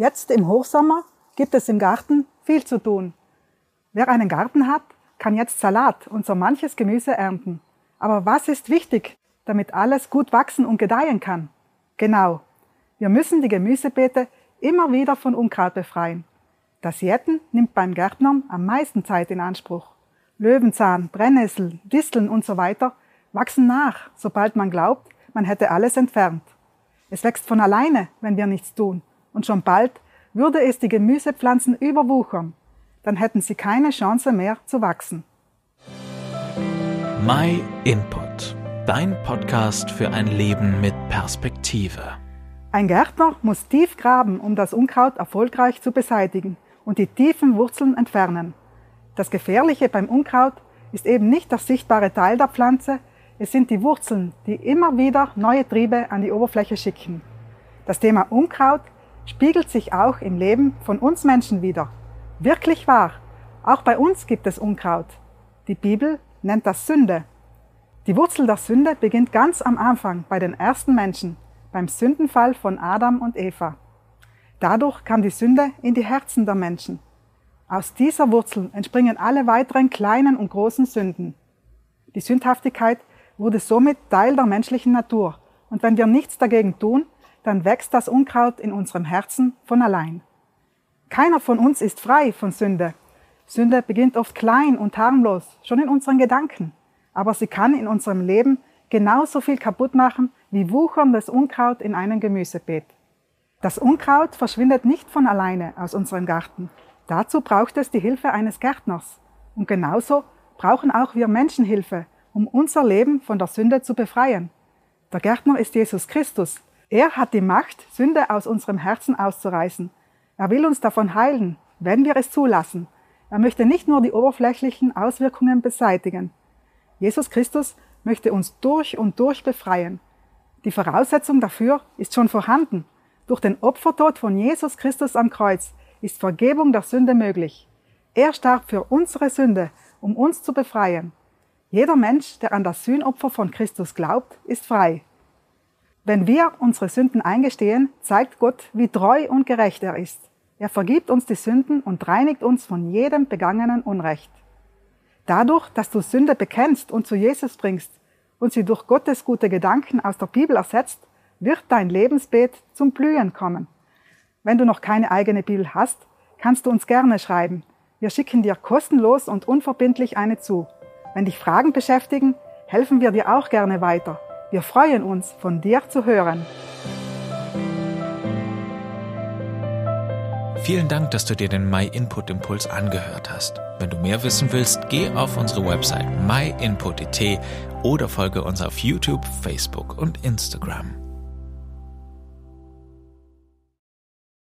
Jetzt im Hochsommer gibt es im Garten viel zu tun. Wer einen Garten hat, kann jetzt Salat und so manches Gemüse ernten. Aber was ist wichtig, damit alles gut wachsen und gedeihen kann? Genau. Wir müssen die Gemüsebeete immer wieder von Unkraut befreien. Das Jäten nimmt beim Gärtnern am meisten Zeit in Anspruch. Löwenzahn, Brennnessel, Disteln und so weiter wachsen nach, sobald man glaubt, man hätte alles entfernt. Es wächst von alleine, wenn wir nichts tun, und schon bald würde es die Gemüsepflanzen überwuchern. Dann hätten sie keine Chance mehr zu wachsen. My Input, dein Podcast für ein Leben mit Perspektive. Ein Gärtner muss tief graben, um das Unkraut erfolgreich zu beseitigen und die tiefen Wurzeln entfernen. Das Gefährliche beim Unkraut ist eben nicht das sichtbare Teil der Pflanze, es sind die Wurzeln, die immer wieder neue Triebe an die Oberfläche schicken. Das Thema Unkraut spiegelt sich auch im Leben von uns Menschen wieder. Wirklich wahr, auch bei uns gibt es Unkraut. Die Bibel nennt das Sünde. Die Wurzel der Sünde beginnt ganz am Anfang bei den ersten Menschen, beim Sündenfall von Adam und Eva. Dadurch kam die Sünde in die Herzen der Menschen. Aus dieser Wurzel entspringen alle weiteren kleinen und großen Sünden. Die Sündhaftigkeit wurde somit Teil der menschlichen Natur. Und wenn wir nichts dagegen tun, dann wächst das Unkraut in unserem Herzen von allein. Keiner von uns ist frei von Sünde. Sünde beginnt oft klein und harmlos, schon in unseren Gedanken. Aber sie kann in unserem Leben genauso viel kaputt machen wie wucherndes Unkraut in einem Gemüsebeet. Das Unkraut verschwindet nicht von alleine aus unserem Garten. Dazu braucht es die Hilfe eines Gärtners. Und genauso brauchen auch wir Menschen Hilfe, um unser Leben von der Sünde zu befreien. Der Gärtner ist Jesus Christus. Er hat die Macht, Sünde aus unserem Herzen auszureißen. Er will uns davon heilen, wenn wir es zulassen. Er möchte nicht nur die oberflächlichen Auswirkungen beseitigen. Jesus Christus möchte uns durch und durch befreien. Die Voraussetzung dafür ist schon vorhanden. Durch den Opfertod von Jesus Christus am Kreuz ist Vergebung der Sünde möglich. Er starb für unsere Sünde, um uns zu befreien. Jeder Mensch, der an das Sühnopfer von Christus glaubt, ist frei. Wenn wir unsere Sünden eingestehen, zeigt Gott, wie treu und gerecht er ist. Er vergibt uns die Sünden und reinigt uns von jedem begangenen Unrecht. Dadurch, dass du Sünde bekennst und zu Jesus bringst und sie durch Gottes gute Gedanken aus der Bibel ersetzt, wird dein Lebensbeet zum Blühen kommen. Wenn du noch keine eigene Bibel hast, kannst du uns gerne schreiben. Wir schicken dir kostenlos und unverbindlich eine zu. Wenn dich Fragen beschäftigen, helfen wir dir auch gerne weiter. Wir freuen uns, von dir zu hören. Vielen Dank, dass du dir den My Input Impuls angehört hast. Wenn du mehr wissen willst, geh auf unsere Website myinput.it oder folge uns auf YouTube, Facebook und Instagram.